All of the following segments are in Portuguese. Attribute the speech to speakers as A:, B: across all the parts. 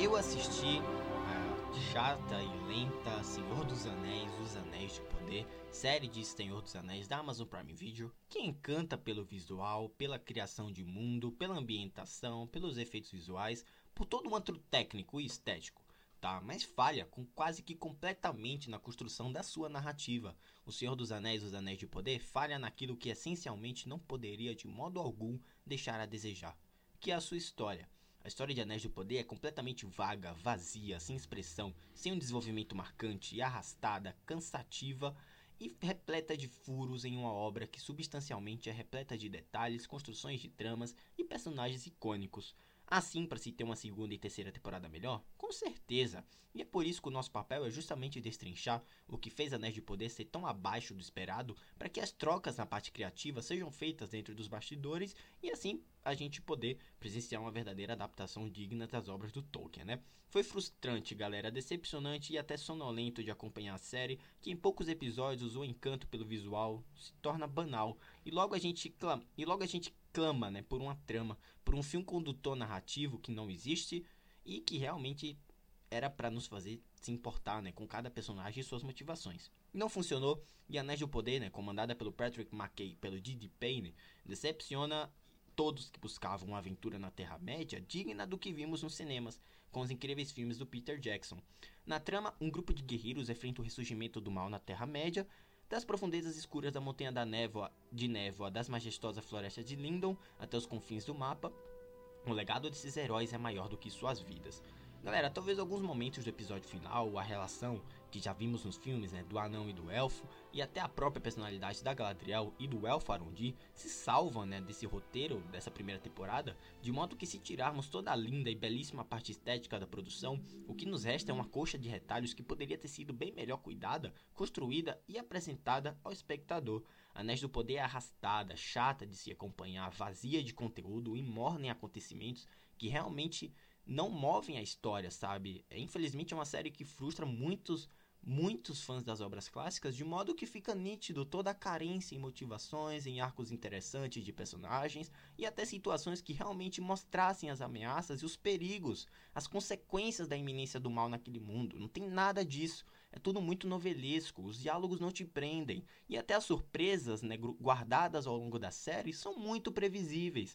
A: Eu assisti a chata e lenta Senhor dos Anéis, Os Anéis de Poder, série de Senhor dos Anéis da Amazon Prime Video, que encanta pelo visual, pela criação de mundo, pela ambientação, pelos efeitos visuais, por todo um antro técnico e estético tá, mas falha com quase que completamente na construção da sua narrativa. O Senhor dos Anéis, Os Anéis de Poder, falha naquilo que essencialmente não poderia de modo algum deixar a desejar, que é a sua história. A história de Anéis do Poder é completamente vaga, vazia, sem expressão, sem um desenvolvimento marcante, arrastada, cansativa e repleta de furos em uma obra que substancialmente é repleta de detalhes, construções de tramas e personagens icônicos. Assim, para se ter uma segunda e terceira temporada melhor? Com certeza. E é por isso que o nosso papel é justamente destrinchar o que fez Anéis de Poder ser tão abaixo do esperado, para que as trocas na parte criativa sejam feitas dentro dos bastidores e assim a gente poder presenciar uma verdadeira adaptação digna das obras do Tolkien, né? Foi frustrante, galera, decepcionante e até sonolento de acompanhar a série, que em poucos episódios o encanto pelo visual se torna banal e logo a gente clama, e logo a gente clama, né, por uma trama, por um fio condutor narrativo que não existe e que realmente era para nos fazer se importar, né, com cada personagem e suas motivações. Não funcionou e Anéis do Poder, né, comandada pelo Patrick McKay e pelo Didi Payne, decepciona todos que buscavam uma aventura na Terra-média digna do que vimos nos cinemas, com os incríveis filmes do Peter Jackson. Na trama, um grupo de guerreiros enfrenta o ressurgimento do mal na Terra-média, das profundezas escuras da Montanha da Névoa, de Névoa das majestosas florestas de Lindon até os confins do mapa, o legado desses heróis é maior do que suas vidas. Galera, talvez alguns momentos do episódio final, a relação que já vimos nos filmes, né, do anão e do elfo, e até a própria personalidade da Galadriel e do elfo Arundi se salvam, né, desse roteiro dessa primeira temporada, de modo que se tirarmos toda a linda e belíssima parte estética da produção, o que nos resta é uma coxa de retalhos que poderia ter sido bem melhor cuidada, construída e apresentada ao espectador. Anéis do Poder é arrastada, chata de se acompanhar, vazia de conteúdo e morna em acontecimentos que realmente não movem a história, sabe? É, infelizmente é uma série que frustra muitos muitos fãs das obras clássicas, de modo que fica nítido toda a carência em motivações, em arcos interessantes de personagens e até situações que realmente mostrassem as ameaças e os perigos, as consequências da iminência do mal naquele mundo. Não tem nada disso. É tudo muito novelesco, os diálogos não te prendem e até as surpresas né, guardadas ao longo da série são muito previsíveis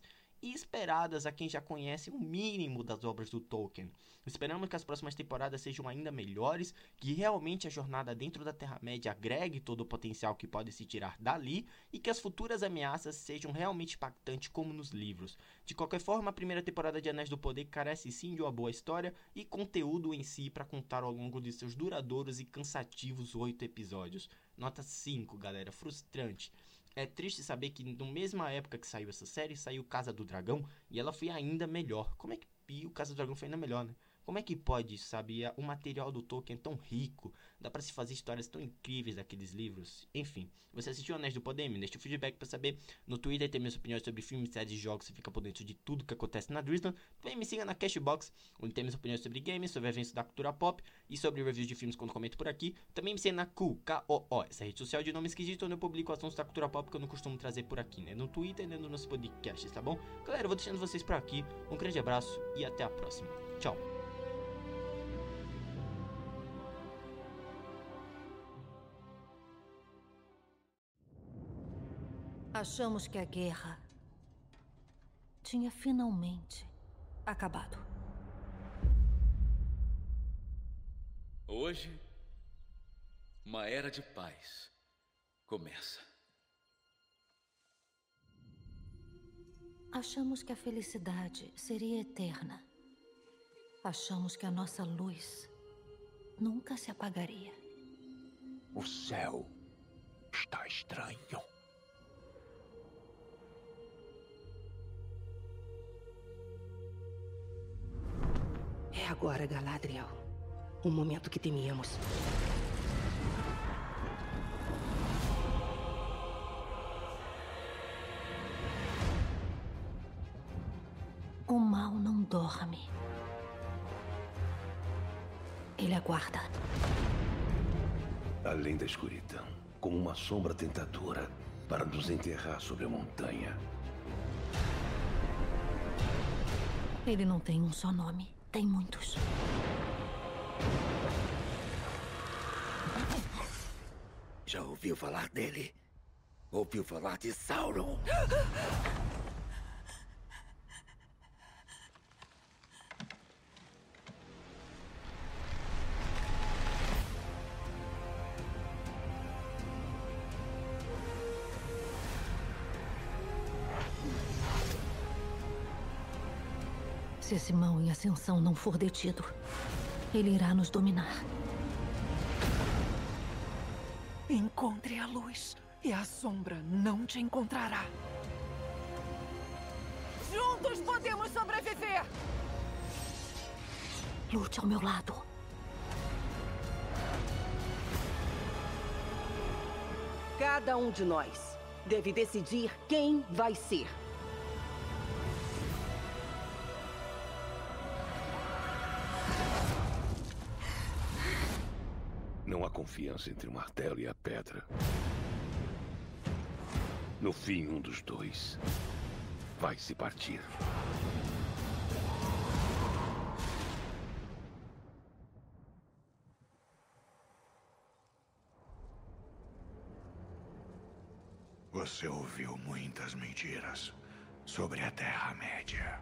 A: esperadas a quem já conhece o mínimo das obras do Tolkien. Esperamos que as próximas temporadas sejam ainda melhores, que realmente a jornada dentro da Terra-média agregue todo o potencial que pode se tirar dali e que as futuras ameaças sejam realmente impactantes como nos livros. De qualquer forma, a primeira temporada de Anéis do Poder carece sim de uma boa história e conteúdo em si para contar ao longo de seus duradouros e cansativos oito episódios. Nota 5, galera, frustrante. É triste saber que na mesma época que saiu essa série, saiu Casa do Dragão e ela foi ainda melhor. Como é que e o Casa do Dragão foi ainda melhor, né? Como é que pode, sabe, o material do Tolkien é tão rico, dá para se fazer histórias tão incríveis daqueles livros? Enfim, você assistiu Anéis do Poder? Me deixa o feedback para saber. No Twitter tem minhas opiniões sobre filmes, séries e jogos, você fica por dentro de tudo que acontece na Disney. Também me siga na Cashbox, onde tem minhas opiniões sobre games, sobre eventos da cultura pop e sobre reviews de filmes quando comento por aqui. Também me siga na Q, K-O-O, essa rede social de nome esquisito onde eu publico assuntos da cultura pop que eu não costumo trazer por aqui, né? No Twitter e no nosso podcast, tá bom? Galera, eu vou deixando vocês por aqui. Um grande abraço e até a próxima. Tchau.
B: Achamos que a guerra tinha finalmente acabado.
C: Hoje, uma era de paz começa.
B: Achamos que a felicidade seria eterna. Achamos que a nossa luz nunca se apagaria.
D: O céu está estranho.
E: Agora, Galadriel. O momento que temíamos.
B: O mal não dorme. Ele aguarda.
D: Além da escuridão, como uma sombra tentadora para nos enterrar sobre a montanha.
B: Ele não tem um só nome. Tem muitos.
F: Já ouviu falar dele? Ouviu falar de Sauron?
B: Se esse mal em ascensão não for detido, ele irá nos dominar.
G: Encontre a luz e a sombra não te encontrará. Juntos podemos sobreviver!
B: Lute ao meu lado.
E: Cada um de nós deve decidir quem vai ser.
D: Confiança entre o martelo e a pedra. No fim, um dos dois vai se partir.
H: Você ouviu muitas mentiras sobre a Terra-média.